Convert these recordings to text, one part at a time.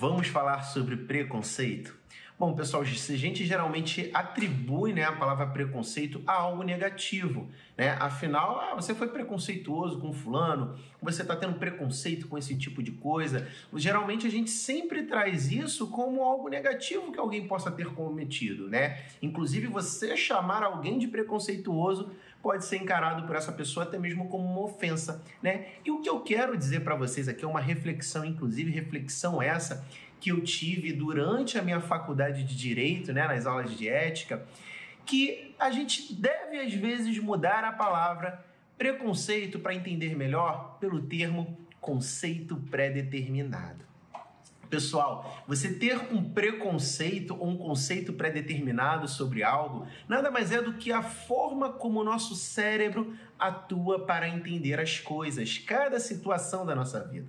Vamos falar sobre preconceito? Bom, pessoal, a gente geralmente atribui né, a palavra preconceito a algo negativo. Né? Afinal, ah, você foi preconceituoso com fulano, você está tendo preconceito com esse tipo de coisa. Geralmente a gente sempre traz isso como algo negativo que alguém possa ter cometido. Né? Inclusive, você chamar alguém de preconceituoso pode ser encarado por essa pessoa até mesmo como uma ofensa. Né? E o que eu quero dizer para vocês aqui é uma reflexão, inclusive reflexão essa que eu tive durante a minha faculdade de direito, né, nas aulas de ética, que a gente deve às vezes mudar a palavra preconceito para entender melhor pelo termo conceito pré-determinado. Pessoal, você ter um preconceito ou um conceito pré-determinado sobre algo nada mais é do que a forma como o nosso cérebro atua para entender as coisas, cada situação da nossa vida.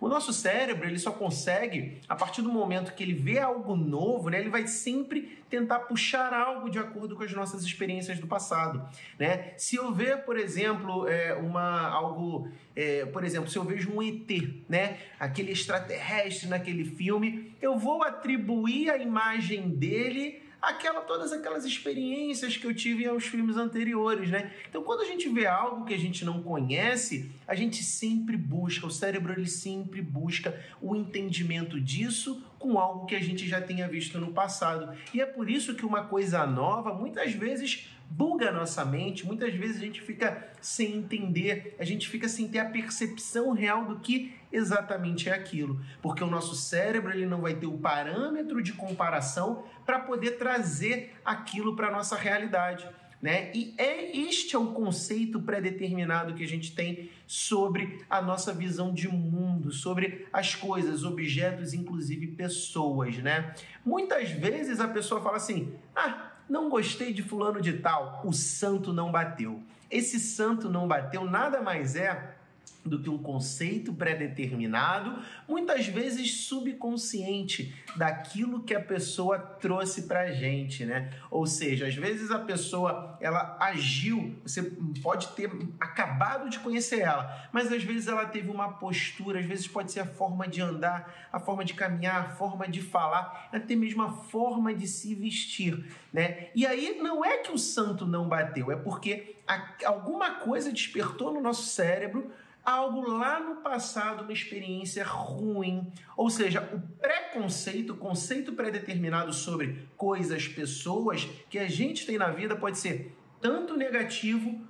O nosso cérebro, ele só consegue, a partir do momento que ele vê algo novo, né, ele vai sempre tentar puxar algo de acordo com as nossas experiências do passado. Né? Se eu ver, por exemplo, é, uma, algo, é, por exemplo, se eu vejo um ET, né, aquele extraterrestre naquele filme, eu vou atribuir a imagem dele aquela todas aquelas experiências que eu tive aos filmes anteriores, né? Então, quando a gente vê algo que a gente não conhece, a gente sempre busca, o cérebro ele sempre busca o entendimento disso com algo que a gente já tenha visto no passado. E é por isso que uma coisa nova muitas vezes buga a nossa mente, muitas vezes a gente fica sem entender, a gente fica sem ter a percepção real do que exatamente é aquilo, porque o nosso cérebro ele não vai ter o parâmetro de comparação para poder trazer aquilo para nossa realidade. Né? E é este é o conceito pré-determinado que a gente tem sobre a nossa visão de mundo, sobre as coisas, objetos, inclusive pessoas, né? Muitas vezes a pessoa fala assim: "Ah, não gostei de fulano de tal, o santo não bateu". Esse santo não bateu nada mais é do que um conceito pré-determinado, muitas vezes subconsciente daquilo que a pessoa trouxe pra gente, né? Ou seja, às vezes a pessoa ela agiu, você pode ter acabado de conhecer ela, mas às vezes ela teve uma postura, às vezes pode ser a forma de andar, a forma de caminhar, a forma de falar, até mesmo a forma de se vestir, né? E aí não é que o santo não bateu, é porque alguma coisa despertou no nosso cérebro algo lá no passado, uma experiência ruim. Ou seja, o preconceito, o conceito pré-determinado sobre coisas, pessoas que a gente tem na vida pode ser tanto negativo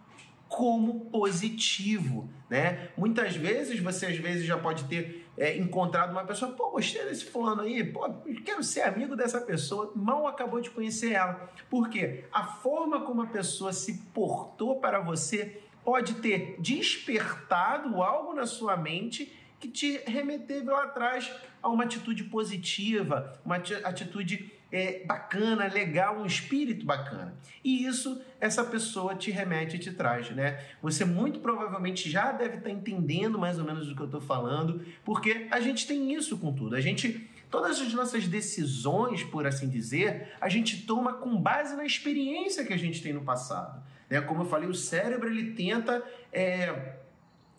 como positivo, né? Muitas vezes você às vezes já pode ter é, encontrado uma pessoa, pô, gostei desse fulano aí, pô, quero ser amigo dessa pessoa, mal acabou de conhecer ela. Por quê? A forma como a pessoa se portou para você pode ter despertado algo na sua mente que te remeteu lá atrás a uma atitude positiva, uma atitude é, bacana, legal, um espírito bacana. E isso essa pessoa te remete e te traz, né? Você muito provavelmente já deve estar entendendo mais ou menos do que eu estou falando, porque a gente tem isso com tudo. A gente Todas as nossas decisões, por assim dizer, a gente toma com base na experiência que a gente tem no passado. Né? Como eu falei, o cérebro ele tenta é,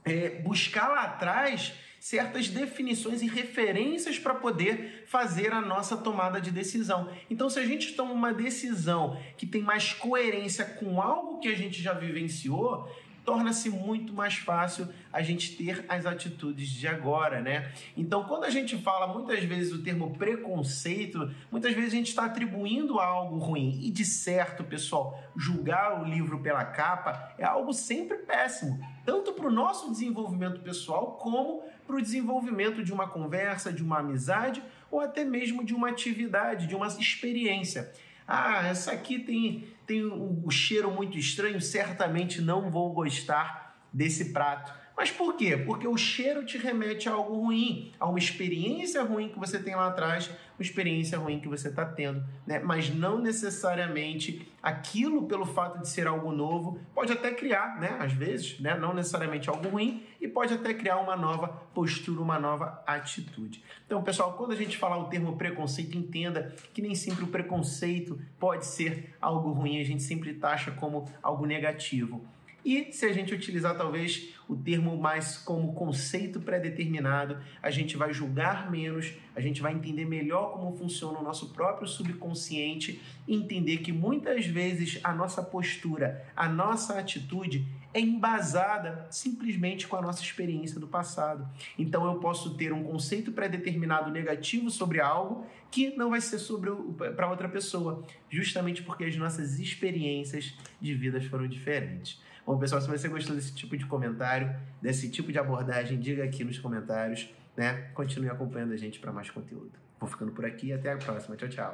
é, buscar lá atrás certas definições e referências para poder fazer a nossa tomada de decisão. Então, se a gente toma uma decisão que tem mais coerência com algo que a gente já vivenciou, torna-se muito mais fácil a gente ter as atitudes de agora, né? Então, quando a gente fala muitas vezes o termo preconceito, muitas vezes a gente está atribuindo algo ruim. E de certo, pessoal, julgar o livro pela capa é algo sempre péssimo, tanto para o nosso desenvolvimento pessoal como para o desenvolvimento de uma conversa, de uma amizade ou até mesmo de uma atividade, de uma experiência. Ah, essa aqui tem, tem o cheiro muito estranho, certamente não vou gostar desse prato. Mas por quê? Porque o cheiro te remete a algo ruim, a uma experiência ruim que você tem lá atrás, uma experiência ruim que você está tendo, né? Mas não necessariamente aquilo, pelo fato de ser algo novo, pode até criar, né? Às vezes, né? Não necessariamente algo ruim pode até criar uma nova postura, uma nova atitude. Então, pessoal, quando a gente falar o termo preconceito, entenda que nem sempre o preconceito pode ser algo ruim, a gente sempre taxa como algo negativo. E se a gente utilizar talvez o termo mais como conceito pré-determinado, a gente vai julgar menos, a gente vai entender melhor como funciona o nosso próprio subconsciente, entender que muitas vezes a nossa postura, a nossa atitude é embasada simplesmente com a nossa experiência do passado. Então eu posso ter um conceito pré-determinado negativo sobre algo que não vai ser sobre para outra pessoa, justamente porque as nossas experiências de vidas foram diferentes. Bom, pessoal, se você gostou desse tipo de comentário, desse tipo de abordagem, diga aqui nos comentários, né? Continue acompanhando a gente para mais conteúdo. Vou ficando por aqui e até a próxima. Tchau, tchau.